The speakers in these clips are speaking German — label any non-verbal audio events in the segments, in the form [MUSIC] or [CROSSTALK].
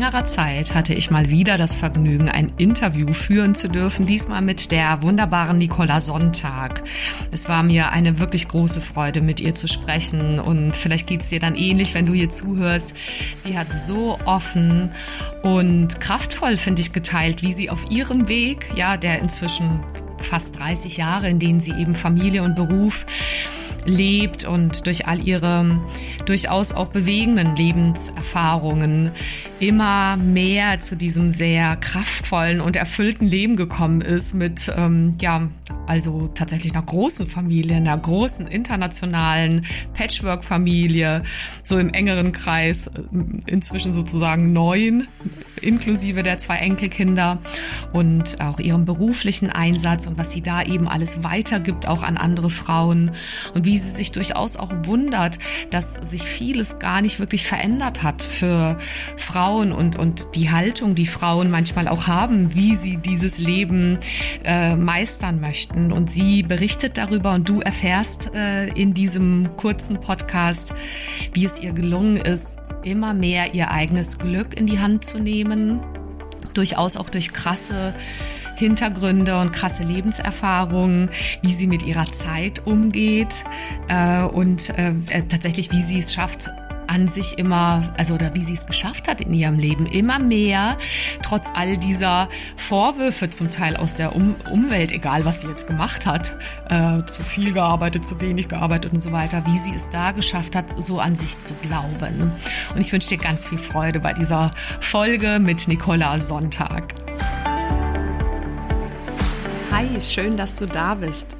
längerer Zeit hatte ich mal wieder das Vergnügen, ein Interview führen zu dürfen, diesmal mit der wunderbaren Nicola Sonntag. Es war mir eine wirklich große Freude, mit ihr zu sprechen und vielleicht geht es dir dann ähnlich, wenn du ihr zuhörst. Sie hat so offen und kraftvoll, finde ich, geteilt, wie sie auf ihrem Weg, ja, der inzwischen fast 30 Jahre, in denen sie eben Familie und Beruf lebt und durch all ihre durchaus auch bewegenden Lebenserfahrungen immer mehr zu diesem sehr kraftvollen und erfüllten Leben gekommen ist mit, ähm, ja, also tatsächlich einer großen Familie, einer großen internationalen Patchwork-Familie, so im engeren Kreis, äh, inzwischen sozusagen neun, inklusive der zwei Enkelkinder und auch ihrem beruflichen Einsatz und was sie da eben alles weitergibt, auch an andere Frauen und wie sie sich durchaus auch wundert, dass sich vieles gar nicht wirklich verändert hat für Frauen und, und die Haltung, die Frauen manchmal auch haben, wie sie dieses Leben äh, meistern möchten. Und sie berichtet darüber und du erfährst äh, in diesem kurzen Podcast, wie es ihr gelungen ist, immer mehr ihr eigenes Glück in die Hand zu nehmen, durchaus auch durch krasse Hintergründe und krasse Lebenserfahrungen, wie sie mit ihrer Zeit umgeht äh, und äh, tatsächlich, wie sie es schafft, an sich immer, also oder wie sie es geschafft hat in ihrem Leben, immer mehr, trotz all dieser Vorwürfe zum Teil aus der um Umwelt, egal was sie jetzt gemacht hat, äh, zu viel gearbeitet, zu wenig gearbeitet und so weiter, wie sie es da geschafft hat, so an sich zu glauben. Und ich wünsche dir ganz viel Freude bei dieser Folge mit Nicola Sonntag. Hi, schön, dass du da bist.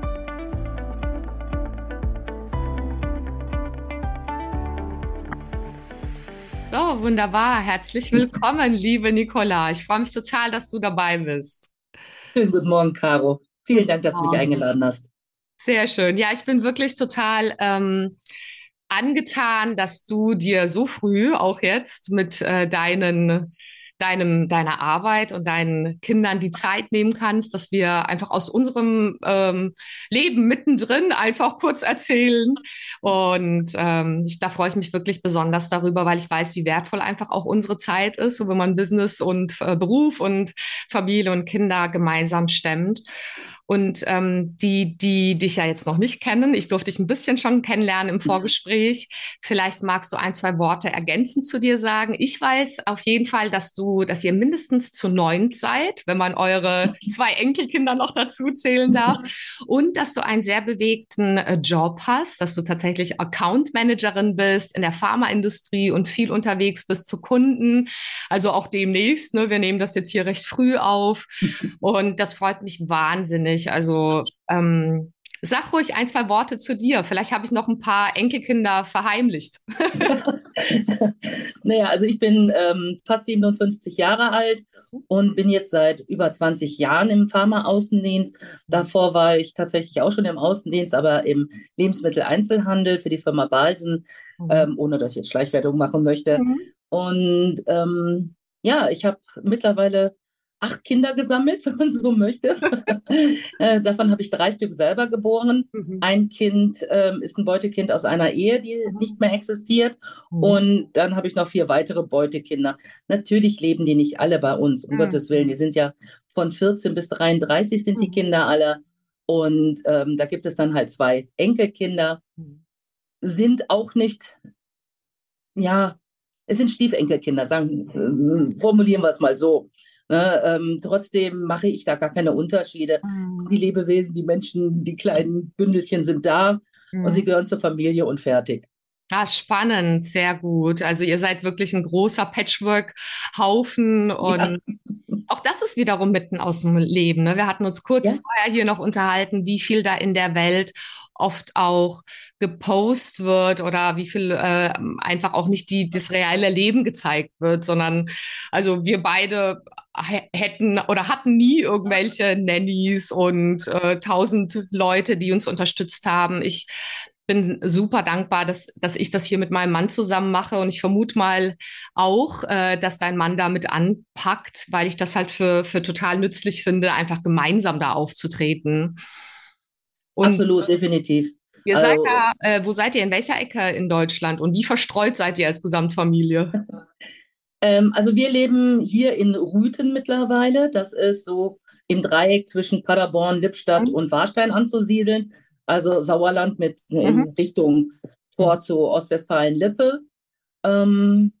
Wunderbar. Herzlich willkommen, liebe Nicola. Ich freue mich total, dass du dabei bist. Schönen guten Morgen, Caro. Vielen Dank, dass du mich eingeladen hast. Sehr schön. Ja, ich bin wirklich total ähm, angetan, dass du dir so früh auch jetzt mit äh, deinen deinem, deiner Arbeit und deinen Kindern die Zeit nehmen kannst, dass wir einfach aus unserem ähm, Leben mittendrin einfach kurz erzählen. Und ähm, ich, da freue ich mich wirklich besonders darüber, weil ich weiß, wie wertvoll einfach auch unsere Zeit ist, so wenn man Business und äh, Beruf und Familie und Kinder gemeinsam stemmt. Und ähm, die, die dich ja jetzt noch nicht kennen, ich durfte dich ein bisschen schon kennenlernen im [LAUGHS] Vorgespräch. Vielleicht magst du ein, zwei Worte ergänzend zu dir sagen. Ich weiß auf jeden Fall, dass du, dass ihr mindestens zu neunt seid, wenn man eure [LAUGHS] zwei Enkelkinder noch dazu zählen darf. [LAUGHS] Und dass du einen sehr bewegten äh, Job hast, dass du tatsächlich Account Managerin bist in der Pharmaindustrie und viel unterwegs bist zu Kunden. Also auch demnächst. Ne? Wir nehmen das jetzt hier recht früh auf. Und das freut mich wahnsinnig nicht. Also ähm, sag ruhig ein, zwei Worte zu dir. Vielleicht habe ich noch ein paar Enkelkinder verheimlicht. [LAUGHS] [LAUGHS] naja, also ich bin ähm, fast 57 Jahre alt und bin jetzt seit über 20 Jahren im Pharma-Außendienst. Davor war ich tatsächlich auch schon im Außendienst, aber im Lebensmitteleinzelhandel für die Firma Balsen, mhm. ähm, ohne dass ich jetzt Schleichwertung machen möchte. Mhm. Und ähm, ja, ich habe mittlerweile acht Kinder gesammelt, [LAUGHS] wenn man so möchte. [LAUGHS] äh, davon habe ich drei Stück selber geboren. Mhm. Ein Kind ähm, ist ein Beutekind aus einer Ehe, die mhm. nicht mehr existiert. Mhm. Und dann habe ich noch vier weitere Beutekinder. Natürlich leben die nicht alle bei uns, um mhm. Gottes Willen. Die sind ja von 14 bis 33 sind die mhm. Kinder alle. Und ähm, da gibt es dann halt zwei Enkelkinder. Sind auch nicht, ja, es sind Stiefenkelkinder, sagen, äh, formulieren wir es mal so. Ne, ähm, trotzdem mache ich da gar keine Unterschiede. Mhm. Die Lebewesen, die Menschen, die kleinen Bündelchen sind da mhm. und sie gehören zur Familie und fertig. Ah, spannend, sehr gut. Also ihr seid wirklich ein großer Patchwork-Haufen und ja. auch das ist wiederum mitten aus dem Leben. Ne? Wir hatten uns kurz ja. vorher hier noch unterhalten, wie viel da in der Welt oft auch gepostet wird oder wie viel äh, einfach auch nicht die, das reale Leben gezeigt wird, sondern also wir beide hätten oder hatten nie irgendwelche Nannies und äh, tausend Leute, die uns unterstützt haben. Ich bin super dankbar, dass, dass ich das hier mit meinem Mann zusammen mache und ich vermute mal auch, äh, dass dein Mann damit anpackt, weil ich das halt für, für total nützlich finde, einfach gemeinsam da aufzutreten. Und Absolut, definitiv. Ihr also, seid da, äh, wo seid ihr, in welcher Ecke in Deutschland und wie verstreut seid ihr als Gesamtfamilie? [LAUGHS] ähm, also wir leben hier in Rüthen mittlerweile. Das ist so im Dreieck zwischen Paderborn, Lippstadt mhm. und Warstein anzusiedeln. Also Sauerland mit mhm. in Richtung Tor zu Ostwestfalen-Lippe. Ähm,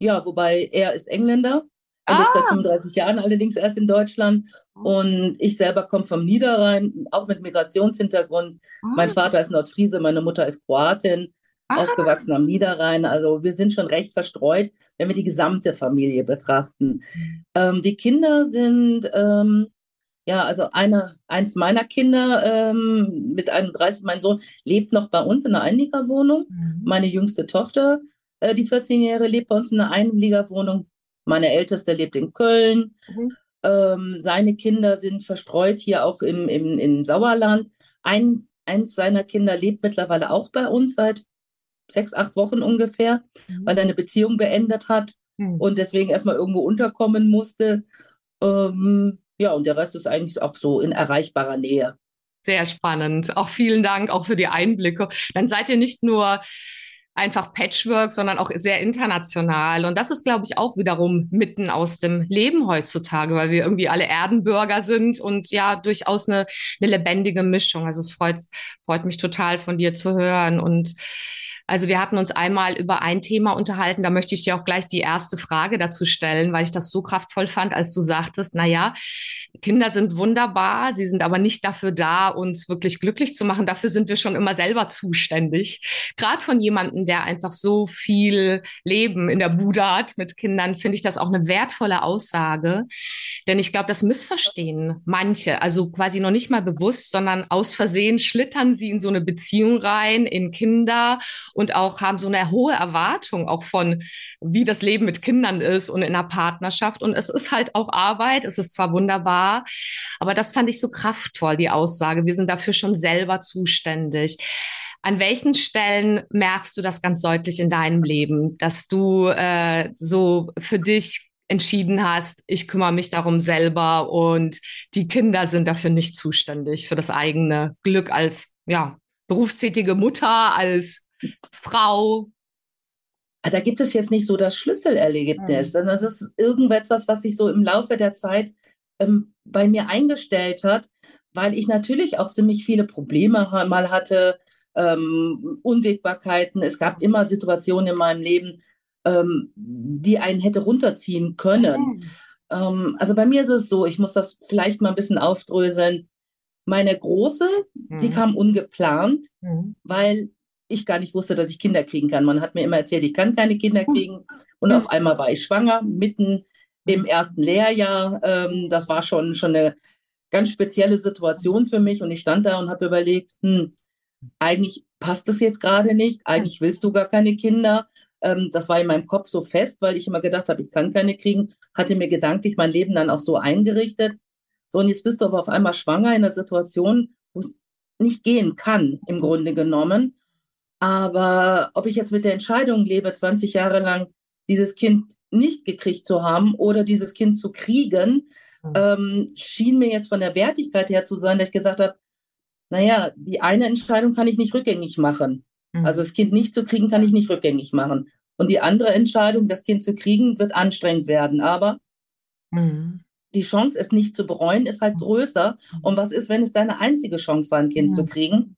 ja, wobei er ist Engländer er ah. lebt seit 35 Jahren allerdings erst in Deutschland. Und ich selber komme vom Niederrhein, auch mit Migrationshintergrund. Ah. Mein Vater ist Nordfriese, meine Mutter ist Kroatin, ah. aufgewachsen am Niederrhein. Also wir sind schon recht verstreut, wenn wir die gesamte Familie betrachten. Mhm. Ähm, die Kinder sind, ähm, ja, also eine, eins meiner Kinder ähm, mit 31, mein Sohn, lebt noch bei uns in einer Einliegerwohnung. Mhm. Meine jüngste Tochter, äh, die 14-Jährige, lebt bei uns in einer Einliegerwohnung. Meine Älteste lebt in Köln. Mhm. Ähm, seine Kinder sind verstreut hier auch im, im, im Sauerland. Ein, eins seiner Kinder lebt mittlerweile auch bei uns seit sechs, acht Wochen ungefähr, mhm. weil er eine Beziehung beendet hat mhm. und deswegen erstmal irgendwo unterkommen musste. Ähm, ja, und der Rest ist eigentlich auch so in erreichbarer Nähe. Sehr spannend. Auch vielen Dank auch für die Einblicke. Dann seid ihr nicht nur einfach Patchwork, sondern auch sehr international. Und das ist, glaube ich, auch wiederum mitten aus dem Leben heutzutage, weil wir irgendwie alle Erdenbürger sind und ja, durchaus eine, eine lebendige Mischung. Also es freut, freut mich total von dir zu hören und also wir hatten uns einmal über ein Thema unterhalten, da möchte ich dir auch gleich die erste Frage dazu stellen, weil ich das so kraftvoll fand, als du sagtest, na ja, Kinder sind wunderbar, sie sind aber nicht dafür da, uns wirklich glücklich zu machen. Dafür sind wir schon immer selber zuständig. Gerade von jemandem, der einfach so viel Leben in der Bude hat mit Kindern, finde ich das auch eine wertvolle Aussage. Denn ich glaube, das missverstehen manche, also quasi noch nicht mal bewusst, sondern aus Versehen schlittern sie in so eine Beziehung rein, in Kinder und auch haben so eine hohe Erwartung auch von, wie das Leben mit Kindern ist und in einer Partnerschaft. Und es ist halt auch Arbeit. Es ist zwar wunderbar, aber das fand ich so kraftvoll, die Aussage. Wir sind dafür schon selber zuständig. An welchen Stellen merkst du das ganz deutlich in deinem Leben, dass du äh, so für dich entschieden hast, ich kümmere mich darum selber und die Kinder sind dafür nicht zuständig für das eigene Glück als ja, berufstätige Mutter, als Frau? Ah, da gibt es jetzt nicht so das Schlüsselerlebnis, mhm. sondern das ist irgendetwas, was sich so im Laufe der Zeit ähm, bei mir eingestellt hat, weil ich natürlich auch ziemlich viele Probleme mal hatte, ähm, Unwägbarkeiten. Es gab immer Situationen in meinem Leben, ähm, die einen hätte runterziehen können. Mhm. Ähm, also bei mir ist es so, ich muss das vielleicht mal ein bisschen aufdröseln. Meine Große, mhm. die kam ungeplant, mhm. weil ich gar nicht wusste, dass ich Kinder kriegen kann. Man hat mir immer erzählt, ich kann keine Kinder hm. kriegen. Und auf einmal war ich schwanger, mitten im ersten Lehrjahr. Ähm, das war schon, schon eine ganz spezielle Situation für mich. Und ich stand da und habe überlegt, hm, eigentlich passt das jetzt gerade nicht. Eigentlich willst du gar keine Kinder. Ähm, das war in meinem Kopf so fest, weil ich immer gedacht habe, ich kann keine kriegen. Hatte mir gedanklich mein Leben dann auch so eingerichtet. So, und jetzt bist du aber auf einmal schwanger in einer Situation, wo es nicht gehen kann, im Grunde genommen. Aber ob ich jetzt mit der Entscheidung lebe, 20 Jahre lang dieses Kind nicht gekriegt zu haben oder dieses Kind zu kriegen, mhm. ähm, schien mir jetzt von der Wertigkeit her zu sein, dass ich gesagt habe, naja, die eine Entscheidung kann ich nicht rückgängig machen. Mhm. Also das Kind nicht zu kriegen, kann ich nicht rückgängig machen. Und die andere Entscheidung, das Kind zu kriegen, wird anstrengend werden. Aber mhm die Chance, es nicht zu bereuen, ist halt größer. Und was ist, wenn es deine einzige Chance war, ein Kind zu kriegen?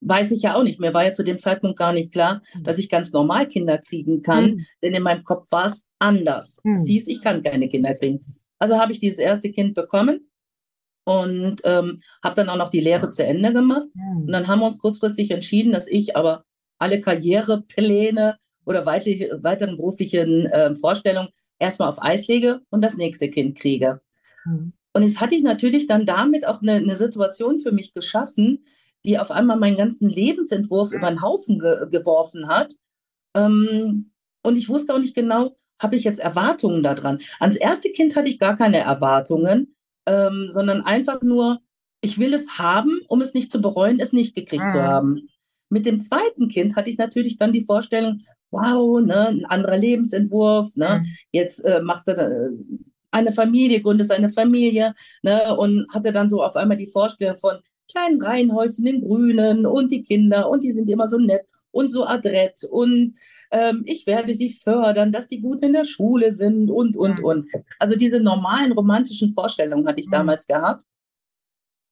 Weiß ich ja auch nicht. Mir war ja zu dem Zeitpunkt gar nicht klar, dass ich ganz normal Kinder kriegen kann, mhm. denn in meinem Kopf war es anders. Mhm. Siehst, ich kann keine Kinder kriegen. Also habe ich dieses erste Kind bekommen und ähm, habe dann auch noch die Lehre zu Ende gemacht. Und dann haben wir uns kurzfristig entschieden, dass ich aber alle Karrierepläne oder weiteren beruflichen äh, Vorstellungen erstmal auf Eis lege und das nächste Kind kriege. Mhm. Und jetzt hatte ich natürlich dann damit auch eine, eine, Situation für mich geschaffen, die auf einmal meinen ganzen Lebensentwurf über den Haufen ge geworfen hat. Ähm, und ich wusste auch nicht genau, habe ich jetzt Erwartungen daran. Ans erste Kind hatte ich gar keine Erwartungen, ähm, sondern einfach nur, ich will es haben, um es nicht zu bereuen, es nicht gekriegt mhm. zu haben. Mit dem zweiten Kind hatte ich natürlich dann die Vorstellung, wow, ne, ein anderer Lebensentwurf, ne, mhm. jetzt äh, machst du eine Familie, gründest eine Familie, ne, und hatte dann so auf einmal die Vorstellung von kleinen Reihenhäuschen im Grünen und die Kinder und die sind immer so nett und so adrett und ähm, ich werde sie fördern, dass die gut in der Schule sind und, und, und. Also diese normalen romantischen Vorstellungen hatte ich mhm. damals gehabt.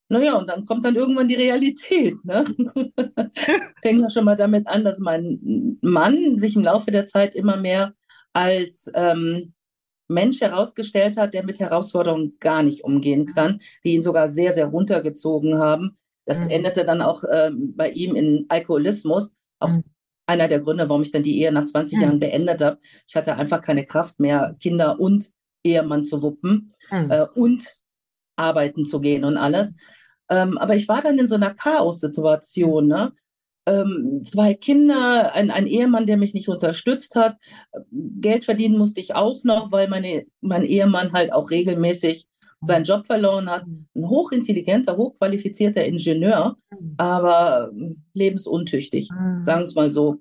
Naja, und dann kommt dann irgendwann die Realität. Ne? [LAUGHS] Fängt ja schon mal damit an, dass mein Mann sich im Laufe der Zeit immer mehr als ähm, Mensch herausgestellt hat, der mit Herausforderungen gar nicht umgehen kann, die ihn sogar sehr, sehr runtergezogen haben. Das mhm. endete dann auch ähm, bei ihm in Alkoholismus. Auch mhm. einer der Gründe, warum ich dann die Ehe nach 20 mhm. Jahren beendet habe. Ich hatte einfach keine Kraft mehr, Kinder und Ehemann zu wuppen mhm. äh, und arbeiten zu gehen und alles. Ähm, aber ich war dann in so einer Chaos-Situation. Ne? Ähm, zwei Kinder, ein, ein, Ehemann, der mich nicht unterstützt hat. Geld verdienen musste ich auch noch, weil meine, mein Ehemann halt auch regelmäßig seinen Job verloren hat. Ein hochintelligenter, hochqualifizierter Ingenieur, aber lebensuntüchtig, sagen wir es mal so.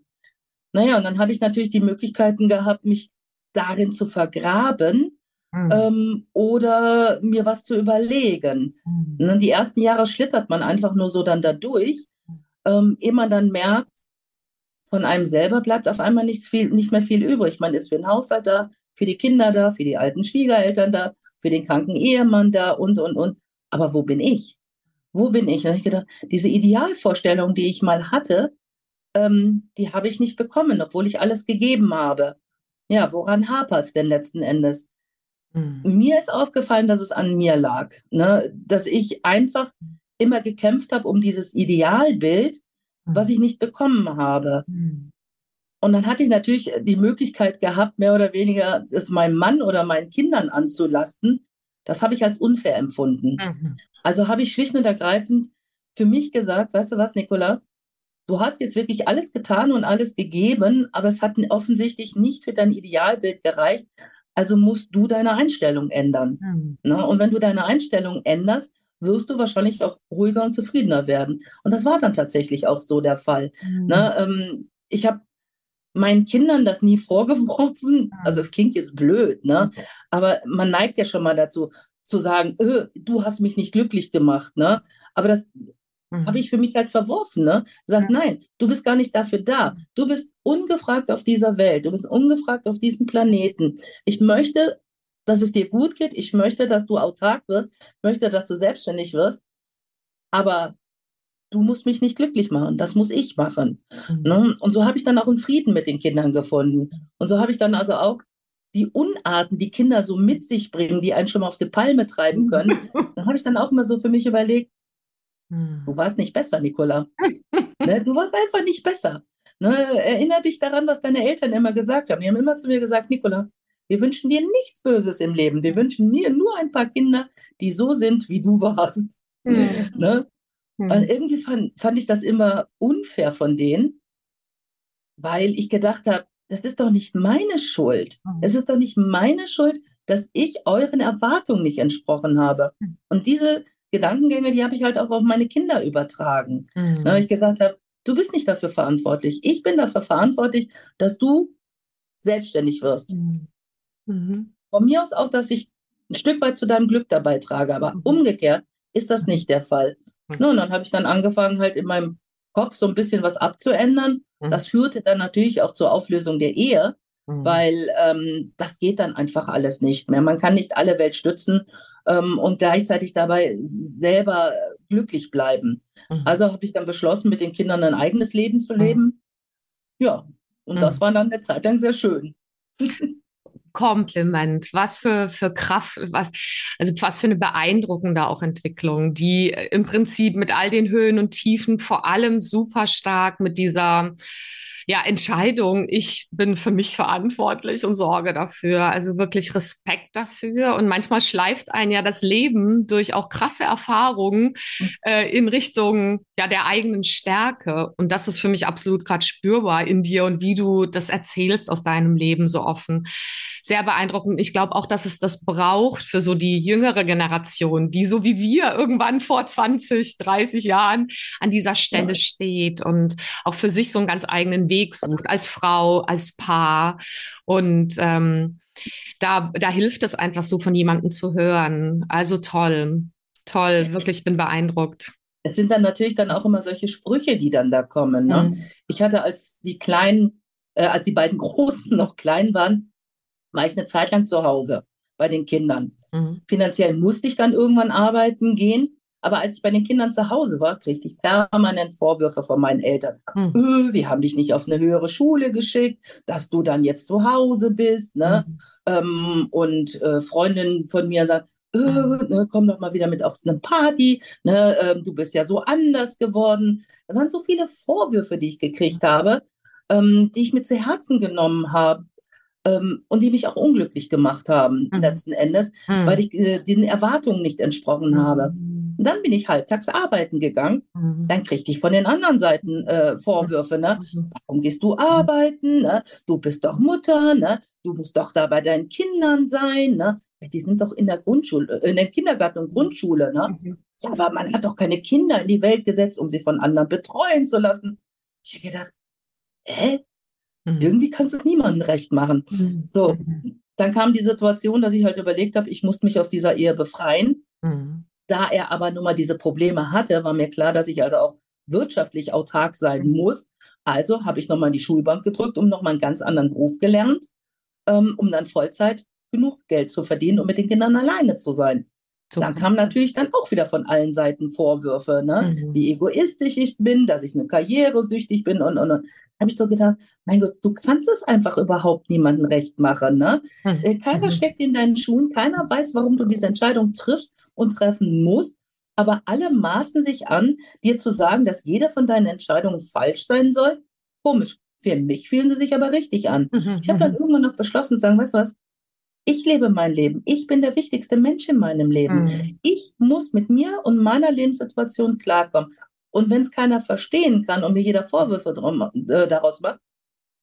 Naja, und dann habe ich natürlich die Möglichkeiten gehabt, mich darin zu vergraben mhm. ähm, oder mir was zu überlegen. Mhm. Die ersten Jahre schlittert man einfach nur so dann da durch, ähm, ehe man dann merkt, von einem selber bleibt auf einmal nichts viel, nicht mehr viel übrig. Man ist für den Haushalt da, für die Kinder da, für die alten Schwiegereltern da, für den kranken Ehemann da und, und, und. Aber wo bin ich? Wo bin ich? Und ich gedacht, diese Idealvorstellung, die ich mal hatte, ähm, die habe ich nicht bekommen, obwohl ich alles gegeben habe. Ja, woran hapert es denn letzten Endes? Mhm. Mir ist aufgefallen, dass es an mir lag, ne? dass ich einfach immer gekämpft habe um dieses Idealbild, mhm. was ich nicht bekommen habe. Mhm. Und dann hatte ich natürlich die Möglichkeit gehabt, mehr oder weniger es meinem Mann oder meinen Kindern anzulasten. Das habe ich als unfair empfunden. Mhm. Also habe ich schlicht und ergreifend für mich gesagt, weißt du was, Nicola, du hast jetzt wirklich alles getan und alles gegeben, aber es hat offensichtlich nicht für dein Idealbild gereicht. Also musst du deine Einstellung ändern. Mhm. Ne? Und wenn du deine Einstellung änderst, wirst du wahrscheinlich auch ruhiger und zufriedener werden. Und das war dann tatsächlich auch so der Fall. Mhm. Ne? Ähm, ich habe meinen Kindern das nie [LAUGHS] vorgeworfen. Also es klingt jetzt blöd, ne? Aber man neigt ja schon mal dazu, zu sagen, öh, du hast mich nicht glücklich gemacht, ne? Aber das mhm. habe ich für mich halt verworfen, ne? Sagt, ja. nein, du bist gar nicht dafür da. Du bist ungefragt auf dieser Welt. Du bist ungefragt auf diesem Planeten. Ich möchte, dass es dir gut geht. Ich möchte, dass du autark wirst. Möchte, dass du selbstständig wirst. Aber du musst mich nicht glücklich machen, das muss ich machen. Mhm. Ne? Und so habe ich dann auch einen Frieden mit den Kindern gefunden. Und so habe ich dann also auch die Unarten, die Kinder so mit sich bringen, die einen schon mal auf die Palme treiben [LAUGHS] können, dann habe ich dann auch immer so für mich überlegt, mhm. du warst nicht besser, Nicola. ne? Du warst einfach nicht besser. Ne? Erinner dich daran, was deine Eltern immer gesagt haben. Die haben immer zu mir gesagt, Nicola, wir wünschen dir nichts Böses im Leben. Wir wünschen dir nur ein paar Kinder, die so sind, wie du warst. Mhm. [LAUGHS] Ne? Hm. Und irgendwie fand, fand ich das immer unfair von denen, weil ich gedacht habe, das ist doch nicht meine Schuld. Mhm. Es ist doch nicht meine Schuld, dass ich euren Erwartungen nicht entsprochen habe. Mhm. Und diese Gedankengänge, die habe ich halt auch auf meine Kinder übertragen. Mhm. Da ich gesagt habe, du bist nicht dafür verantwortlich. Ich bin dafür verantwortlich, dass du selbstständig wirst. Hm. Mhm. Von mir aus auch, dass ich ein Stück weit zu deinem Glück dabei trage. Aber mhm. umgekehrt ist das nicht der Fall. Mhm. No, und dann habe ich dann angefangen, halt in meinem Kopf so ein bisschen was abzuändern. Mhm. Das führte dann natürlich auch zur Auflösung der Ehe, mhm. weil ähm, das geht dann einfach alles nicht mehr. Man kann nicht alle Welt stützen ähm, und gleichzeitig dabei selber glücklich bleiben. Mhm. Also habe ich dann beschlossen, mit den Kindern ein eigenes Leben zu leben. Mhm. Ja, und das war dann eine Zeit lang sehr schön. [LAUGHS] Kompliment. Was für, für Kraft, was, also was für eine beeindruckende auch Entwicklung, die im Prinzip mit all den Höhen und Tiefen vor allem super stark mit dieser Ja, Entscheidung. Ich bin für mich verantwortlich und sorge dafür. Also wirklich Respekt dafür. Und manchmal schleift ein ja das Leben durch auch krasse Erfahrungen äh, in Richtung ja der eigenen Stärke. Und das ist für mich absolut gerade spürbar in dir und wie du das erzählst aus deinem Leben so offen. Sehr beeindruckend. Ich glaube auch, dass es das braucht für so die jüngere Generation, die so wie wir irgendwann vor 20, 30 Jahren an dieser Stelle ja. steht und auch für sich so einen ganz eigenen Weg sucht, als Frau, als Paar. Und ähm, da, da hilft es einfach so, von jemandem zu hören. Also toll, toll, wirklich, bin beeindruckt. Es sind dann natürlich dann auch immer solche Sprüche, die dann da kommen. Ne? Mhm. Ich hatte, als die kleinen, äh, als die beiden [LAUGHS] Großen noch klein waren, war ich eine Zeit lang zu Hause bei den Kindern. Mhm. Finanziell musste ich dann irgendwann arbeiten gehen. Aber als ich bei den Kindern zu Hause war, kriegte ich permanent Vorwürfe von meinen Eltern. Hm. Öh, wir haben dich nicht auf eine höhere Schule geschickt, dass du dann jetzt zu Hause bist. Ne? Hm. Ähm, und äh, Freundinnen von mir sagen, öh, ne, komm doch mal wieder mit auf eine Party. Ne? Ähm, du bist ja so anders geworden. Da waren so viele Vorwürfe, die ich gekriegt habe, ähm, die ich mir zu Herzen genommen habe ähm, und die mich auch unglücklich gemacht haben, mhm. letzten Endes, mhm. weil ich äh, den Erwartungen nicht entsprochen mhm. Und dann bin ich halbtags arbeiten gegangen. Mhm. Dann kriegte ich von den anderen Seiten äh, Vorwürfe. Ne? Mhm. Warum gehst du arbeiten? Ne? Du bist doch Mutter. Ne? Du musst doch da bei deinen Kindern sein. Ne? Die sind doch in der Grundschule, äh, in der Kindergarten und Grundschule. Ne? Mhm. Ja, aber man hat doch keine Kinder in die Welt gesetzt, um sie von anderen betreuen zu lassen. Ich habe gedacht, hä? Mhm. Irgendwie kannst du es niemandem recht machen. Mhm. So, dann kam die Situation, dass ich halt überlegt habe, ich muss mich aus dieser Ehe befreien. Mhm. Da er aber nun mal diese Probleme hatte, war mir klar, dass ich also auch wirtschaftlich autark sein mhm. muss. Also habe ich nochmal in die Schulbank gedrückt und nochmal einen ganz anderen Beruf gelernt, ähm, um dann Vollzeit genug Geld zu verdienen, um mit den Kindern alleine zu sein. So. Dann kamen natürlich dann auch wieder von allen Seiten Vorwürfe, ne? Mhm. wie egoistisch ich bin, dass ich eine Karriere süchtig bin und, und, und. habe ich so gedacht, mein Gott, du kannst es einfach überhaupt niemandem recht machen. Ne? Mhm. Äh, keiner mhm. steckt in deinen Schuhen, keiner weiß, warum du diese Entscheidung triffst und treffen musst, aber alle maßen sich an, dir zu sagen, dass jede von deinen Entscheidungen falsch sein soll. Komisch. Für mich fühlen sie sich aber richtig an. Mhm. Ich habe dann mhm. irgendwann noch beschlossen zu sagen, weißt du was, ich lebe mein Leben. Ich bin der wichtigste Mensch in meinem Leben. Mhm. Ich muss mit mir und meiner Lebenssituation klarkommen. Und wenn es keiner verstehen kann und mir jeder Vorwürfe drum, äh, daraus macht,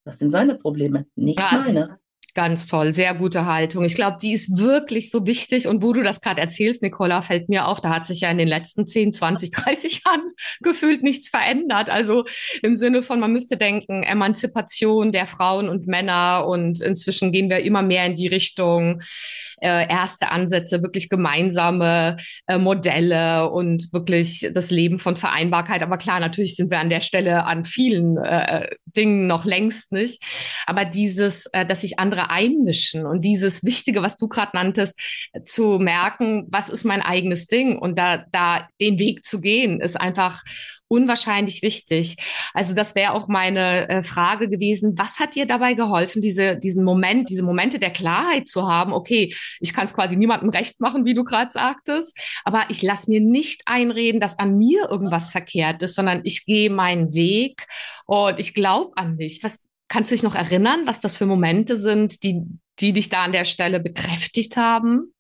das sind seine Probleme, nicht Krass. meine. Ganz toll, sehr gute Haltung. Ich glaube, die ist wirklich so wichtig. Und wo du das gerade erzählst, Nicola, fällt mir auf, da hat sich ja in den letzten 10, 20, 30 Jahren gefühlt nichts verändert. Also im Sinne von, man müsste denken, Emanzipation der Frauen und Männer. Und inzwischen gehen wir immer mehr in die Richtung, äh, erste Ansätze, wirklich gemeinsame äh, Modelle und wirklich das Leben von Vereinbarkeit. Aber klar, natürlich sind wir an der Stelle an vielen äh, Dingen noch längst nicht. Aber dieses, äh, dass sich andere einmischen und dieses Wichtige, was du gerade nanntest, zu merken, was ist mein eigenes Ding und da, da den Weg zu gehen, ist einfach unwahrscheinlich wichtig. Also das wäre auch meine äh, Frage gewesen. Was hat dir dabei geholfen, diese, diesen Moment, diese Momente der Klarheit zu haben? Okay, ich kann es quasi niemandem recht machen, wie du gerade sagtest, aber ich lasse mir nicht einreden, dass an mir irgendwas verkehrt ist, sondern ich gehe meinen Weg und ich glaube an mich. Was kannst du dich noch erinnern, was das für Momente sind, die, die dich da an der Stelle bekräftigt haben?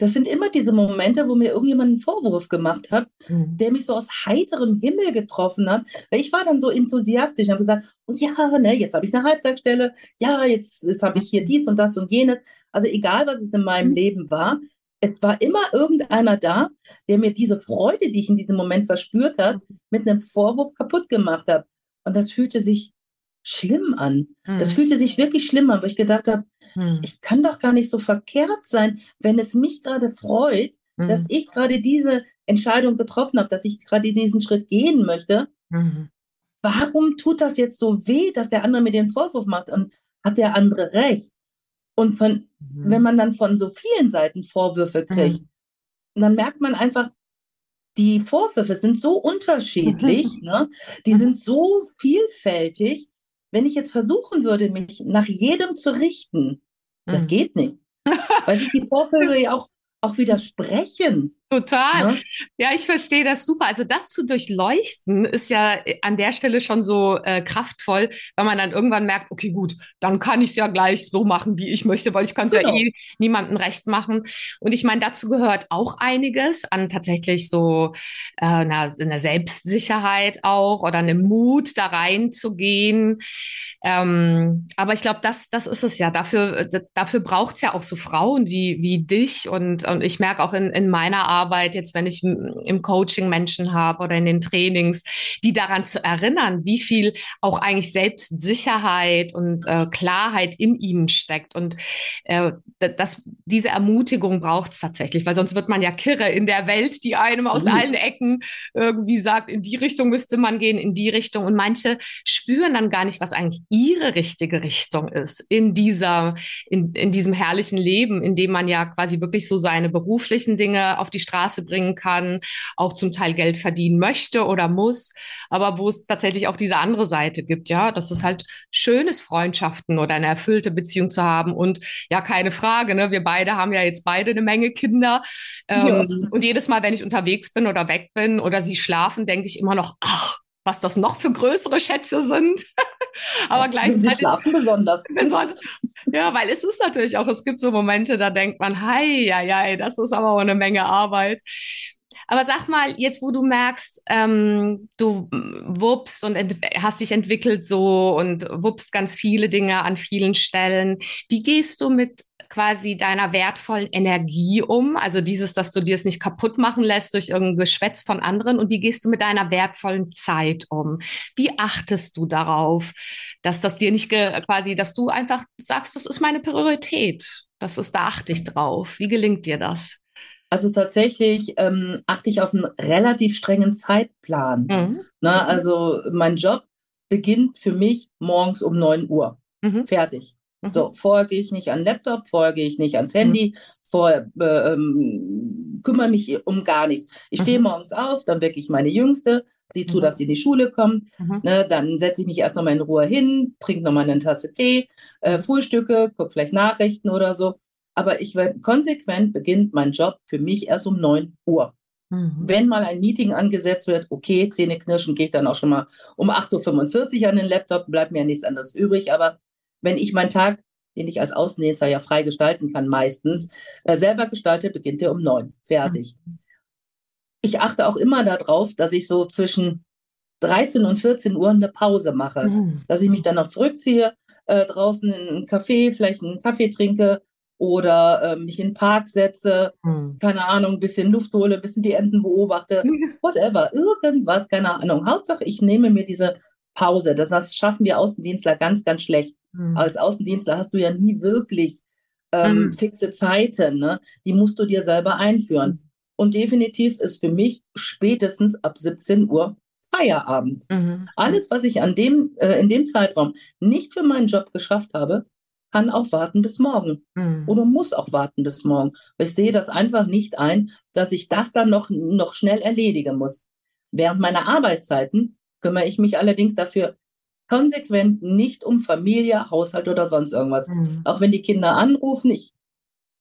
Das sind immer diese Momente, wo mir irgendjemand einen Vorwurf gemacht hat, mhm. der mich so aus heiterem Himmel getroffen hat. Weil ich war dann so enthusiastisch und habe gesagt, oh ja, ne, jetzt habe ich eine Halbtagsstelle, ja, jetzt, jetzt habe ich hier dies und das und jenes. Also egal, was es in meinem mhm. Leben war, es war immer irgendeiner da, der mir diese Freude, die ich in diesem Moment verspürt habe, mhm. mit einem Vorwurf kaputt gemacht hat. Und das fühlte sich schlimm an. Mhm. Das fühlte sich wirklich schlimm an, wo ich gedacht habe, mhm. ich kann doch gar nicht so verkehrt sein, wenn es mich gerade freut, mhm. dass ich gerade diese Entscheidung getroffen habe, dass ich gerade diesen Schritt gehen möchte. Mhm. Warum tut das jetzt so weh, dass der andere mir den Vorwurf macht und hat der andere recht? Und von, mhm. wenn man dann von so vielen Seiten Vorwürfe kriegt, mhm. dann merkt man einfach, die Vorwürfe sind so [LAUGHS] unterschiedlich, ne? die sind so vielfältig, wenn ich jetzt versuchen würde, mich nach jedem zu richten, das mhm. geht nicht. [LAUGHS] Weil sich die Vorfälle ja auch, auch widersprechen. Total. Ja? ja, ich verstehe das super. Also das zu durchleuchten ist ja an der Stelle schon so äh, kraftvoll, weil man dann irgendwann merkt, okay, gut, dann kann ich es ja gleich so machen, wie ich möchte, weil ich kann es genau. ja eh niemandem recht machen. Und ich meine, dazu gehört auch einiges an tatsächlich so äh, einer, einer Selbstsicherheit auch oder einem Mut, da reinzugehen. Ähm, aber ich glaube, das, das ist es ja. Dafür, dafür braucht es ja auch so Frauen wie, wie dich. Und, und ich merke auch in, in meiner Arbeit, jetzt wenn ich im Coaching Menschen habe oder in den Trainings, die daran zu erinnern, wie viel auch eigentlich Selbstsicherheit und äh, Klarheit in ihnen steckt. Und äh, das, diese Ermutigung braucht es tatsächlich, weil sonst wird man ja kirre in der Welt, die einem aus allen Ecken irgendwie sagt, in die Richtung müsste man gehen, in die Richtung. Und manche spüren dann gar nicht, was eigentlich ihre richtige Richtung ist in dieser, in, in diesem herrlichen Leben, in dem man ja quasi wirklich so seine beruflichen Dinge auf die Straße bringen kann, auch zum Teil Geld verdienen möchte oder muss, aber wo es tatsächlich auch diese andere Seite gibt, ja, dass es halt schön ist, Freundschaften oder eine erfüllte Beziehung zu haben und ja, keine Frage, ne, wir beide haben ja jetzt beide eine Menge Kinder ähm, ja. und jedes Mal, wenn ich unterwegs bin oder weg bin oder sie schlafen, denke ich immer noch, ach, was das noch für größere Schätze sind. [LAUGHS] Aber das gleichzeitig. Sie schlafen besonders. [LAUGHS] besonders. Ja, weil es ist natürlich auch, es gibt so Momente, da denkt man, hei, ja, ja, das ist aber auch eine Menge Arbeit. Aber sag mal, jetzt wo du merkst, ähm, du wuppst und hast dich entwickelt so und wuppst ganz viele Dinge an vielen Stellen, wie gehst du mit quasi deiner wertvollen Energie um? Also dieses, dass du dir es nicht kaputt machen lässt durch irgendein Geschwätz von anderen. Und wie gehst du mit deiner wertvollen Zeit um? Wie achtest du darauf, dass das dir nicht quasi, dass du einfach sagst, das ist meine Priorität. Das ist, da achte ich drauf. Wie gelingt dir das? Also tatsächlich ähm, achte ich auf einen relativ strengen Zeitplan. Mhm. Na, also mein Job beginnt für mich morgens um 9 Uhr. Mhm. Fertig. Mhm. So, vorher gehe ich nicht an den Laptop, vorher gehe ich nicht ans Handy, mhm. vorher äh, ähm, kümmere mich um gar nichts. Ich stehe mhm. morgens auf, dann wecke ich meine Jüngste, sieh zu, mhm. dass sie in die Schule kommt. Mhm. Ne, dann setze ich mich erst nochmal in Ruhe hin, trinke nochmal eine Tasse Tee, äh, frühstücke, gucke vielleicht Nachrichten oder so. Aber ich werde konsequent beginnt mein Job für mich erst um 9 Uhr. Mhm. Wenn mal ein Meeting angesetzt wird, okay, Zähne knirschen, gehe ich dann auch schon mal um 8.45 Uhr an den Laptop, bleibt mir ja nichts anderes übrig. Aber wenn ich meinen Tag, den ich als Außendienster ja frei gestalten kann, meistens, äh, selber gestalte, beginnt er um neun. Fertig. Mhm. Ich achte auch immer darauf, dass ich so zwischen 13 und 14 Uhr eine Pause mache, mhm. dass ich mich dann noch zurückziehe, äh, draußen in einen Café, vielleicht einen Kaffee trinke oder äh, mich in den Park setze, mhm. keine Ahnung, ein bisschen Luft hole, ein bisschen die Enten beobachte, [LAUGHS] whatever, irgendwas, keine Ahnung. Hauptsache, ich nehme mir diese Pause. Das, das schaffen wir Außendienstler ganz, ganz schlecht. Mhm. Als Außendienstler hast du ja nie wirklich ähm, mhm. fixe Zeiten. Ne? Die musst du dir selber einführen. Mhm. Und definitiv ist für mich spätestens ab 17 Uhr Feierabend. Mhm. Alles, was ich an dem, äh, in dem Zeitraum nicht für meinen Job geschafft habe, kann auch warten bis morgen mhm. oder muss auch warten bis morgen. Ich sehe das einfach nicht ein, dass ich das dann noch, noch schnell erledigen muss. Während meiner Arbeitszeiten kümmere ich mich allerdings dafür konsequent nicht um Familie, Haushalt oder sonst irgendwas. Mhm. Auch wenn die Kinder anrufen, ich,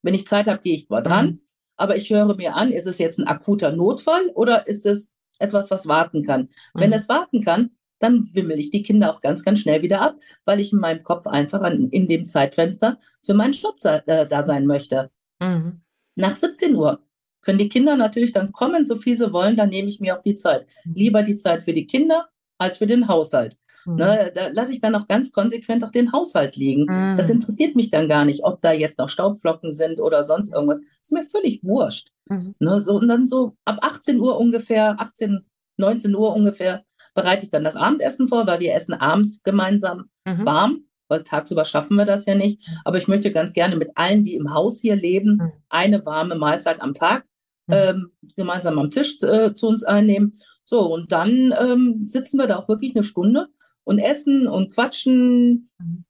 wenn ich Zeit habe, gehe ich mal dran. Mhm. Aber ich höre mir an, ist es jetzt ein akuter Notfall oder ist es etwas, was warten kann? Mhm. Wenn es warten kann, dann wimmel ich die Kinder auch ganz, ganz schnell wieder ab, weil ich in meinem Kopf einfach an, in dem Zeitfenster für meinen Job äh, da sein möchte. Mhm. Nach 17 Uhr können die Kinder natürlich dann kommen, so viel sie wollen, dann nehme ich mir auch die Zeit. Mhm. Lieber die Zeit für die Kinder als für den Haushalt. Mhm. Ne, da lasse ich dann auch ganz konsequent auch den Haushalt liegen. Mhm. Das interessiert mich dann gar nicht, ob da jetzt noch Staubflocken sind oder sonst irgendwas. Das ist mir völlig wurscht. Mhm. Ne, so, und dann so ab 18 Uhr ungefähr, 18, 19 Uhr ungefähr, bereite ich dann das Abendessen vor, weil wir essen abends gemeinsam mhm. warm weil tagsüber schaffen wir das ja nicht. Mhm. Aber ich möchte ganz gerne mit allen, die im Haus hier leben, mhm. eine warme Mahlzeit am Tag Mhm. Ähm, gemeinsam am Tisch äh, zu uns einnehmen. So, und dann ähm, sitzen wir da auch wirklich eine Stunde und essen und quatschen, mhm.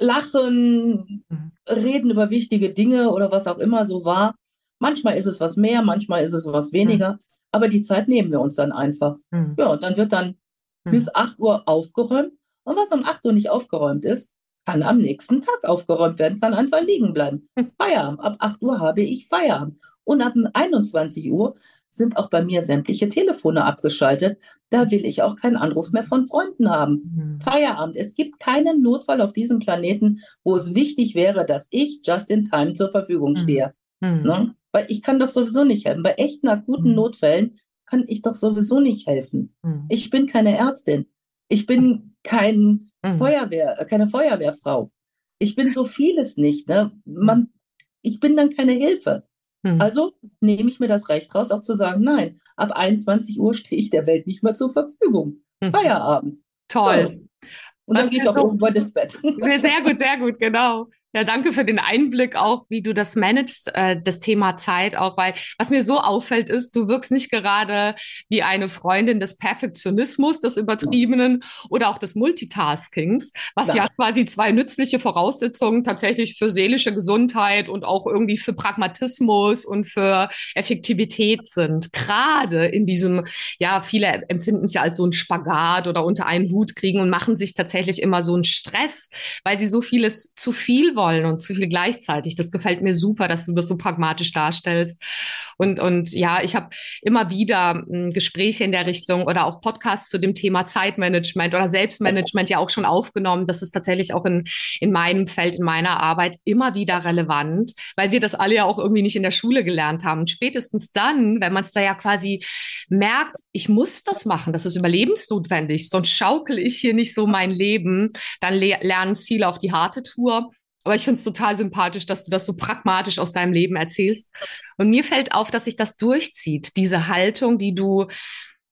lachen, mhm. reden über wichtige Dinge oder was auch immer so war. Manchmal ist es was mehr, manchmal ist es was weniger, mhm. aber die Zeit nehmen wir uns dann einfach. Mhm. Ja, und dann wird dann bis 8 Uhr aufgeräumt. Und was um 8 Uhr nicht aufgeräumt ist, kann am nächsten Tag aufgeräumt werden, kann einfach liegen bleiben. Feierabend. Ab 8 Uhr habe ich Feierabend. Und ab 21 Uhr sind auch bei mir sämtliche Telefone abgeschaltet. Da will ich auch keinen Anruf mehr von Freunden haben. Mhm. Feierabend. Es gibt keinen Notfall auf diesem Planeten, wo es wichtig wäre, dass ich just in time zur Verfügung stehe. Mhm. Ne? Weil ich kann doch sowieso nicht helfen. Bei echten akuten mhm. Notfällen kann ich doch sowieso nicht helfen. Mhm. Ich bin keine Ärztin. Ich bin kein mhm. Feuerwehr, keine Feuerwehrfrau. Ich bin so vieles nicht. Ne? Man, ich bin dann keine Hilfe. Mhm. Also nehme ich mir das Recht raus, auch zu sagen, nein, ab 21 Uhr stehe ich der Welt nicht mehr zur Verfügung. Mhm. Feierabend. Toll. So. Und Was dann gehe ich auch so, irgendwann ins Bett. [LAUGHS] Sehr gut, sehr gut, genau. Ja, danke für den Einblick auch, wie du das managst, äh, das Thema Zeit auch, weil was mir so auffällt ist, du wirkst nicht gerade wie eine Freundin des Perfektionismus, des Übertriebenen oder auch des Multitaskings, was ja. ja quasi zwei nützliche Voraussetzungen tatsächlich für seelische Gesundheit und auch irgendwie für Pragmatismus und für Effektivität sind. Gerade in diesem, ja, viele empfinden es ja als so ein Spagat oder unter einen Hut kriegen und machen sich tatsächlich immer so einen Stress, weil sie so vieles zu viel wollen wollen und zu viel gleichzeitig. Das gefällt mir super, dass du das so pragmatisch darstellst. Und, und ja, ich habe immer wieder hm, Gespräche in der Richtung oder auch Podcasts zu dem Thema Zeitmanagement oder Selbstmanagement ja auch schon aufgenommen. Das ist tatsächlich auch in, in meinem Feld, in meiner Arbeit immer wieder relevant, weil wir das alle ja auch irgendwie nicht in der Schule gelernt haben. Und spätestens dann, wenn man es da ja quasi merkt, ich muss das machen, das ist überlebensnotwendig, sonst schaukel ich hier nicht so mein Leben, dann lernen es viele auf die harte Tour. Aber ich finde es total sympathisch, dass du das so pragmatisch aus deinem Leben erzählst. Und mir fällt auf, dass sich das durchzieht, diese Haltung, die du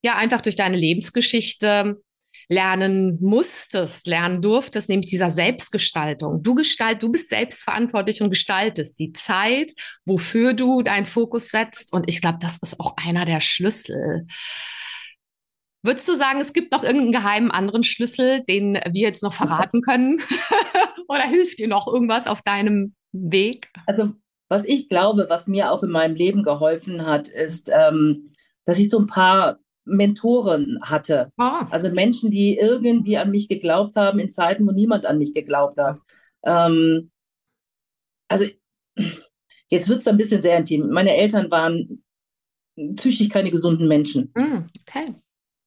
ja einfach durch deine Lebensgeschichte lernen musstest, lernen durftest, nämlich dieser Selbstgestaltung. Du gestalt, du bist selbstverantwortlich und gestaltest die Zeit, wofür du deinen Fokus setzt. Und ich glaube, das ist auch einer der Schlüssel. Würdest du sagen, es gibt noch irgendeinen geheimen anderen Schlüssel, den wir jetzt noch verraten können? [LAUGHS] Oder hilft dir noch irgendwas auf deinem Weg? Also, was ich glaube, was mir auch in meinem Leben geholfen hat, ist, ähm, dass ich so ein paar Mentoren hatte. Ah. Also Menschen, die irgendwie an mich geglaubt haben in Zeiten, wo niemand an mich geglaubt hat. Ähm, also, jetzt wird es ein bisschen sehr intim. Meine Eltern waren psychisch keine gesunden Menschen. Mm, okay.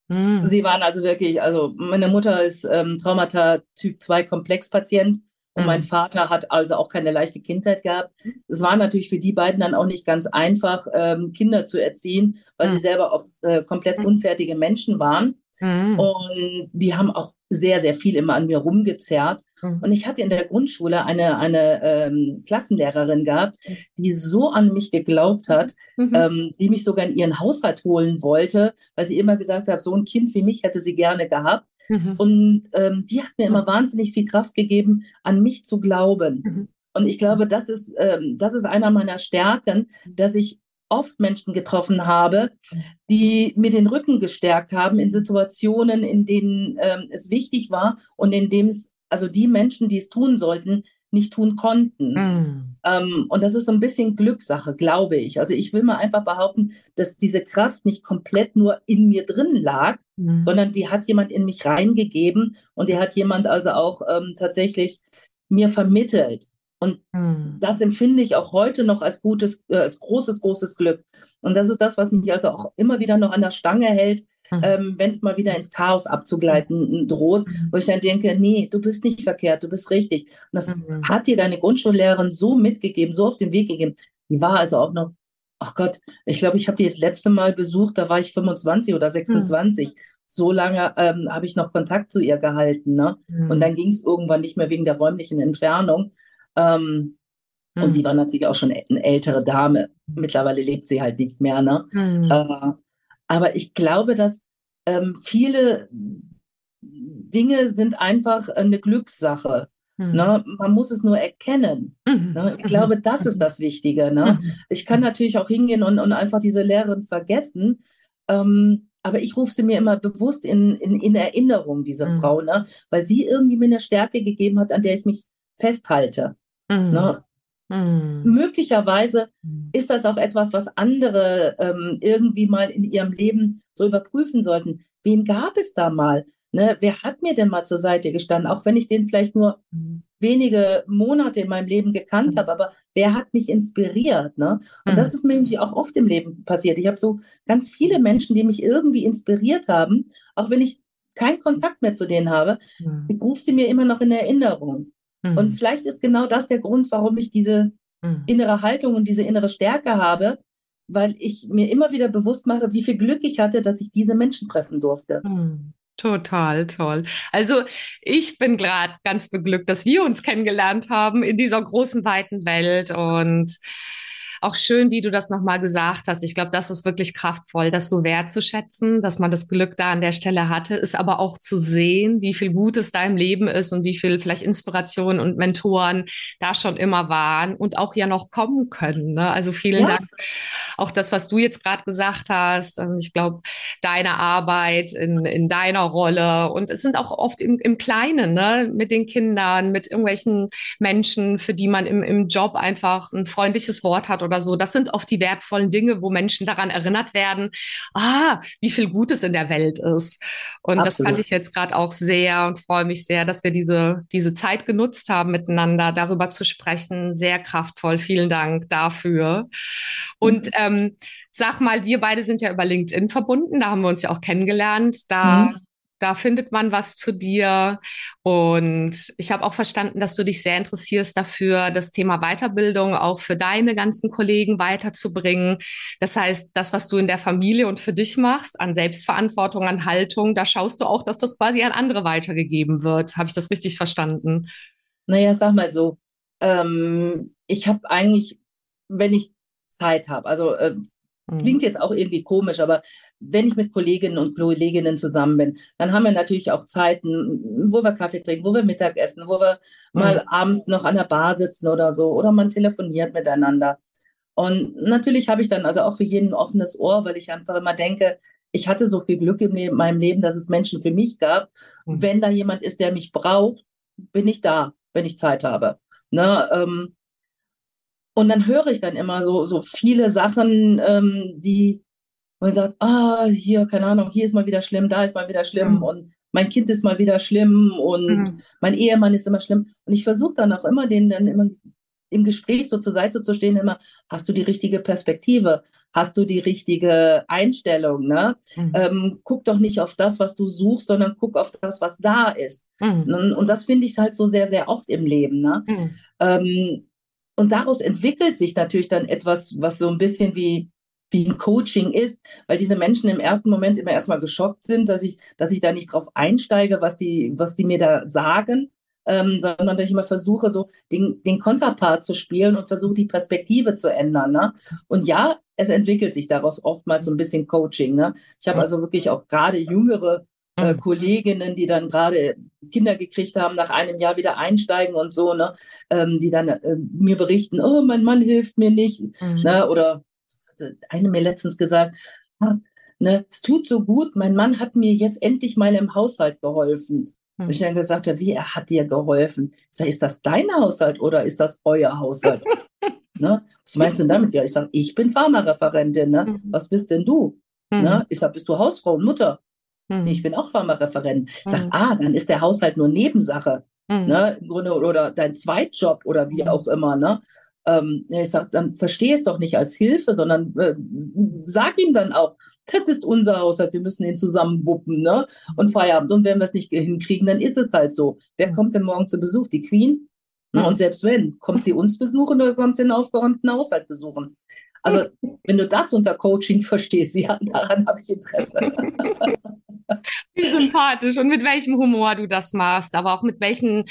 Mm. Sie waren also wirklich, also meine Mutter ist ähm, Traumata Typ 2 Komplexpatient und mein mhm. Vater hat also auch keine leichte Kindheit gehabt. Es war natürlich für die beiden dann auch nicht ganz einfach, ähm, Kinder zu erziehen, weil mhm. sie selber auch äh, komplett mhm. unfertige Menschen waren. Mhm. Und die haben auch sehr, sehr viel immer an mir rumgezerrt. Mhm. Und ich hatte in der Grundschule eine, eine ähm, Klassenlehrerin gehabt, die so an mich geglaubt hat, mhm. ähm, die mich sogar in ihren Haushalt holen wollte, weil sie immer gesagt hat, so ein Kind wie mich hätte sie gerne gehabt. Mhm. Und ähm, die hat mir immer wahnsinnig viel Kraft gegeben, an mich zu glauben. Mhm. Und ich glaube, das ist, ähm, das ist einer meiner Stärken, dass ich oft Menschen getroffen habe, die mir den Rücken gestärkt haben in Situationen, in denen ähm, es wichtig war und in dem es, also die Menschen, die es tun sollten, nicht tun konnten. Mm. Ähm, und das ist so ein bisschen Glückssache, glaube ich. Also ich will mal einfach behaupten, dass diese Kraft nicht komplett nur in mir drin lag, mm. sondern die hat jemand in mich reingegeben und die hat jemand also auch ähm, tatsächlich mir vermittelt. Und mhm. das empfinde ich auch heute noch als gutes, äh, als großes, großes Glück. Und das ist das, was mich also auch immer wieder noch an der Stange hält, mhm. ähm, wenn es mal wieder ins Chaos abzugleiten droht, mhm. wo ich dann denke, nee, du bist nicht verkehrt, du bist richtig. Und das mhm. hat dir deine Grundschullehrerin so mitgegeben, so auf den Weg gegeben. Die war also auch noch, ach Gott, ich glaube, ich habe die das letzte Mal besucht, da war ich 25 oder 26 mhm. so lange ähm, habe ich noch Kontakt zu ihr gehalten. Ne? Mhm. Und dann ging es irgendwann nicht mehr wegen der räumlichen Entfernung. Ähm, mhm. Und sie hm. war natürlich auch schon eine ältere Dame. Mittlerweile lebt sie halt nicht mehr. Ne? Mhm. Äh, aber ich glaube, dass ähm, viele Dinge sind einfach eine Glückssache. Mhm. Ne? Man muss es nur erkennen. Mhm. Ne? Ich glaube, das ist das Wichtige. Ne? Mhm. Ich kann natürlich auch hingehen und, und einfach diese Lehrerin vergessen. Ähm, aber ich rufe sie mir immer bewusst in, in, in Erinnerung, diese mhm. Frau, ne? weil sie irgendwie mir eine Stärke gegeben hat, an der ich mich festhalte. Mhm. Ne? Mhm. Möglicherweise mhm. ist das auch etwas, was andere ähm, irgendwie mal in ihrem Leben so überprüfen sollten. Wen gab es da mal? Ne? Wer hat mir denn mal zur Seite gestanden, auch wenn ich den vielleicht nur mhm. wenige Monate in meinem Leben gekannt mhm. habe, aber wer hat mich inspiriert? Ne? Und mhm. das ist mir nämlich auch oft im Leben passiert. Ich habe so ganz viele Menschen, die mich irgendwie inspiriert haben, auch wenn ich keinen Kontakt mehr zu denen habe, mhm. ich rufe sie mir immer noch in Erinnerung. Mhm. Und vielleicht ist genau das der Grund, warum ich diese mhm. innere Haltung und diese innere Stärke habe, weil ich mir immer wieder bewusst mache, wie viel Glück ich hatte, dass ich diese Menschen treffen durfte. Mhm. Total toll. Also ich bin gerade ganz beglückt, dass wir uns kennengelernt haben in dieser großen, weiten Welt und auch schön, wie du das nochmal gesagt hast. Ich glaube, das ist wirklich kraftvoll, das so wertzuschätzen, dass man das Glück da an der Stelle hatte, ist aber auch zu sehen, wie viel Gutes da im Leben ist und wie viel vielleicht Inspiration und Mentoren da schon immer waren und auch ja noch kommen können. Ne? Also vielen ja. Dank. Auch das, was du jetzt gerade gesagt hast. Ähm, ich glaube, deine Arbeit in, in deiner Rolle und es sind auch oft im, im Kleinen, ne? mit den Kindern, mit irgendwelchen Menschen, für die man im, im Job einfach ein freundliches Wort hat oder oder so. Das sind oft die wertvollen Dinge, wo Menschen daran erinnert werden, ah, wie viel Gutes in der Welt ist. Und Absolut. das fand ich jetzt gerade auch sehr und freue mich sehr, dass wir diese, diese Zeit genutzt haben, miteinander darüber zu sprechen. Sehr kraftvoll. Vielen Dank dafür. Und mhm. ähm, sag mal, wir beide sind ja über LinkedIn verbunden. Da haben wir uns ja auch kennengelernt. Da mhm. Da findet man was zu dir. Und ich habe auch verstanden, dass du dich sehr interessierst dafür, das Thema Weiterbildung auch für deine ganzen Kollegen weiterzubringen. Das heißt, das, was du in der Familie und für dich machst, an Selbstverantwortung, an Haltung, da schaust du auch, dass das quasi an andere weitergegeben wird. Habe ich das richtig verstanden? Naja, sag mal so. Ähm, ich habe eigentlich, wenn ich Zeit habe, also äh. Klingt jetzt auch irgendwie komisch, aber wenn ich mit Kolleginnen und Kolleginnen zusammen bin, dann haben wir natürlich auch Zeiten, wo wir Kaffee trinken, wo wir Mittag essen, wo wir mhm. mal abends noch an der Bar sitzen oder so, oder man telefoniert miteinander. Und natürlich habe ich dann also auch für jeden ein offenes Ohr, weil ich einfach immer denke, ich hatte so viel Glück in meinem Leben, dass es Menschen für mich gab. Mhm. Wenn da jemand ist, der mich braucht, bin ich da, wenn ich Zeit habe. Ne, ähm, und dann höre ich dann immer so, so viele Sachen, ähm, die, man sagt, ah, hier, keine Ahnung, hier ist mal wieder schlimm, da ist mal wieder schlimm mhm. und mein Kind ist mal wieder schlimm und mhm. mein Ehemann ist immer schlimm. Und ich versuche dann auch immer, den dann immer im Gespräch so zur Seite zu stehen, immer, hast du die richtige Perspektive? Hast du die richtige Einstellung? Ne? Mhm. Ähm, guck doch nicht auf das, was du suchst, sondern guck auf das, was da ist. Mhm. Und, und, das finde ich halt so sehr, sehr oft im Leben. Ne? Mhm. Ähm, und daraus entwickelt sich natürlich dann etwas, was so ein bisschen wie, wie ein Coaching ist, weil diese Menschen im ersten Moment immer erstmal geschockt sind, dass ich, dass ich da nicht drauf einsteige, was die, was die mir da sagen, ähm, sondern dass ich immer versuche, so den, den Konterpart zu spielen und versuche, die Perspektive zu ändern. Ne? Und ja, es entwickelt sich daraus oftmals so ein bisschen Coaching. Ne? Ich habe also wirklich auch gerade jüngere äh, mhm. Kolleginnen, die dann gerade Kinder gekriegt haben, nach einem Jahr wieder einsteigen und so, ne, ähm, die dann äh, mir berichten, oh, mein Mann hilft mir nicht, mhm. ne, oder eine mir letztens gesagt, ah, ne, es tut so gut, mein Mann hat mir jetzt endlich mal im Haushalt geholfen. Mhm. Und ich dann gesagt habe, wie, er hat dir geholfen? Ich sage, ist das dein Haushalt oder ist das euer Haushalt? [LAUGHS] ne? Was meinst du damit? Ja, ich sage, ich bin Pharmareferentin, ne? Mhm. Was bist denn du? Ne? Mhm. Ich sage, bist du Hausfrau und Mutter? Mhm. Ich bin auch Pharmareferent. Ich sage, mhm. ah, dann ist der Haushalt nur Nebensache. Mhm. Ne, im Grunde, oder dein Zweitjob oder wie mhm. auch immer. Ne? Ähm, ich sage, dann verstehe es doch nicht als Hilfe, sondern äh, sag ihm dann auch, das ist unser Haushalt, wir müssen ihn zusammen wuppen, ne? Und Feierabend. Und wenn wir es nicht hinkriegen, dann ist es halt so. Wer mhm. kommt denn morgen zu Besuch? Die Queen? Ne? Mhm. Und selbst wenn, kommt sie uns besuchen oder kommt sie einen aufgeräumten Haushalt besuchen? Also, wenn du das unter Coaching verstehst, ja, daran habe ich Interesse. [LAUGHS] Wie sympathisch und mit welchem Humor du das machst, aber auch mit welchen,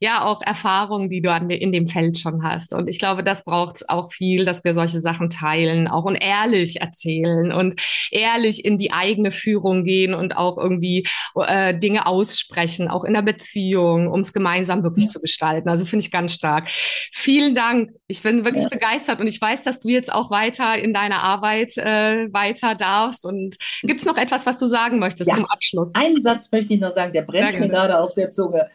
ja, auch Erfahrungen, die du an in dem Feld schon hast. Und ich glaube, das braucht auch viel, dass wir solche Sachen teilen, auch und ehrlich erzählen und ehrlich in die eigene Führung gehen und auch irgendwie äh, Dinge aussprechen, auch in der Beziehung, um es gemeinsam wirklich ja. zu gestalten. Also finde ich ganz stark. Vielen Dank. Ich bin wirklich ja. begeistert und ich weiß, dass du jetzt auch weiter in deiner Arbeit äh, weiter darfst. Und gibt es noch etwas, was du sagen möchtest ja. Zum Abschluss? Einen Satz möchte ich noch sagen, der brennt mir gerade auf der Zunge.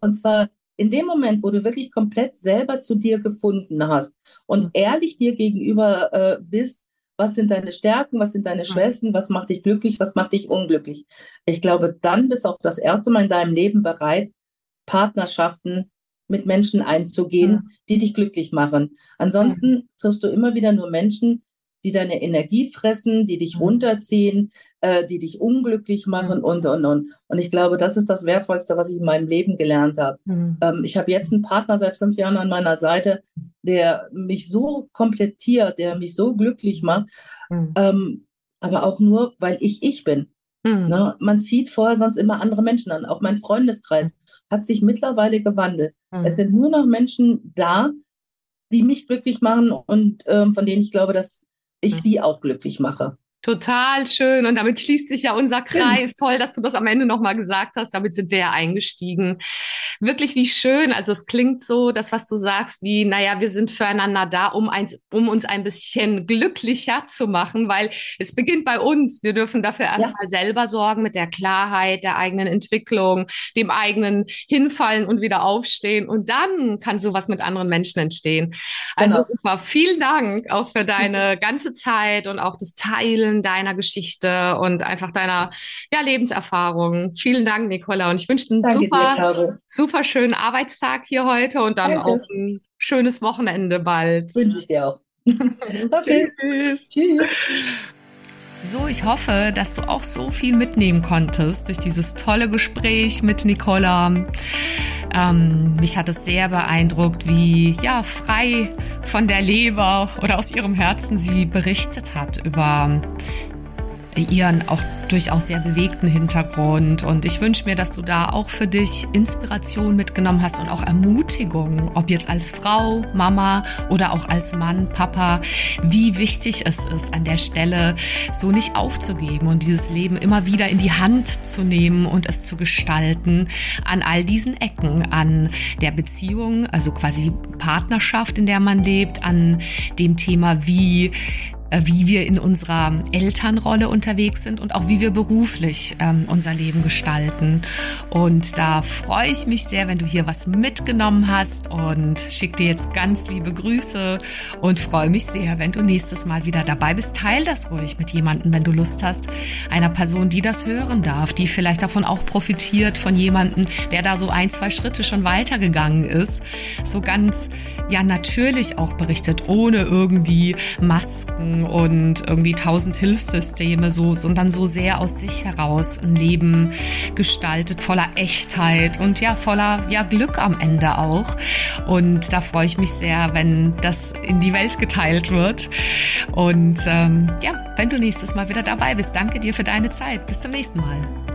Und zwar, in dem Moment, wo du wirklich komplett selber zu dir gefunden hast und mhm. ehrlich dir gegenüber äh, bist, was sind deine Stärken, was sind deine mhm. Schwächen, was macht dich glücklich, was macht dich unglücklich. Ich glaube, dann bist du auch das erste Mal in deinem Leben bereit, Partnerschaften mit Menschen einzugehen, mhm. die dich glücklich machen. Ansonsten triffst du immer wieder nur Menschen, die deine Energie fressen, die dich mhm. runterziehen, äh, die dich unglücklich machen und, und, und. Und ich glaube, das ist das Wertvollste, was ich in meinem Leben gelernt habe. Mhm. Ähm, ich habe jetzt einen Partner seit fünf Jahren an meiner Seite, der mich so komplettiert, der mich so glücklich macht, mhm. ähm, aber auch nur, weil ich ich bin. Mhm. Ne? Man zieht vorher sonst immer andere Menschen an. Auch mein Freundeskreis hat sich mittlerweile gewandelt. Mhm. Es sind nur noch Menschen da, die mich glücklich machen und ähm, von denen ich glaube, dass ich mhm. sie auch glücklich mache. Total schön. Und damit schließt sich ja unser Kreis. Toll, dass du das am Ende nochmal gesagt hast. Damit sind wir ja eingestiegen. Wirklich wie schön. Also es klingt so, das, was du sagst, wie, naja, wir sind füreinander da, um, eins, um uns ein bisschen glücklicher zu machen, weil es beginnt bei uns. Wir dürfen dafür erstmal ja. selber sorgen mit der Klarheit der eigenen Entwicklung, dem eigenen Hinfallen und wieder aufstehen. Und dann kann sowas mit anderen Menschen entstehen. Also genau. super. Vielen Dank auch für deine ganze Zeit und auch das Teilen Erzählen deiner Geschichte und einfach deiner ja, Lebenserfahrung. Vielen Dank, Nicola. Und ich wünsche einen Danke super, dir, super schönen Arbeitstag hier heute und dann Danke. auch ein schönes Wochenende bald. Wünsche ich dir auch. [LAUGHS] okay. Tschüss. Tschüss. So, ich hoffe, dass du auch so viel mitnehmen konntest durch dieses tolle Gespräch mit Nicola. Ähm, mich hat es sehr beeindruckt, wie ja frei von der Leber oder aus ihrem Herzen sie berichtet hat über ihren auch durchaus sehr bewegten Hintergrund. Und ich wünsche mir, dass du da auch für dich Inspiration mitgenommen hast und auch Ermutigung, ob jetzt als Frau, Mama oder auch als Mann, Papa, wie wichtig es ist, an der Stelle so nicht aufzugeben und dieses Leben immer wieder in die Hand zu nehmen und es zu gestalten an all diesen Ecken, an der Beziehung, also quasi Partnerschaft, in der man lebt, an dem Thema, wie wie wir in unserer Elternrolle unterwegs sind und auch wie wir beruflich ähm, unser Leben gestalten. Und da freue ich mich sehr, wenn du hier was mitgenommen hast und schicke dir jetzt ganz liebe Grüße und freue mich sehr, wenn du nächstes Mal wieder dabei bist. Teil das ruhig mit jemandem, wenn du Lust hast, einer Person, die das hören darf, die vielleicht davon auch profitiert von jemandem, der da so ein, zwei Schritte schon weitergegangen ist, so ganz ja natürlich auch berichtet, ohne irgendwie Masken und irgendwie tausend Hilfssysteme so, sondern so sehr aus sich heraus ein Leben gestaltet, voller Echtheit und ja, voller ja, Glück am Ende auch. Und da freue ich mich sehr, wenn das in die Welt geteilt wird. Und ähm, ja, wenn du nächstes Mal wieder dabei bist, danke dir für deine Zeit. Bis zum nächsten Mal.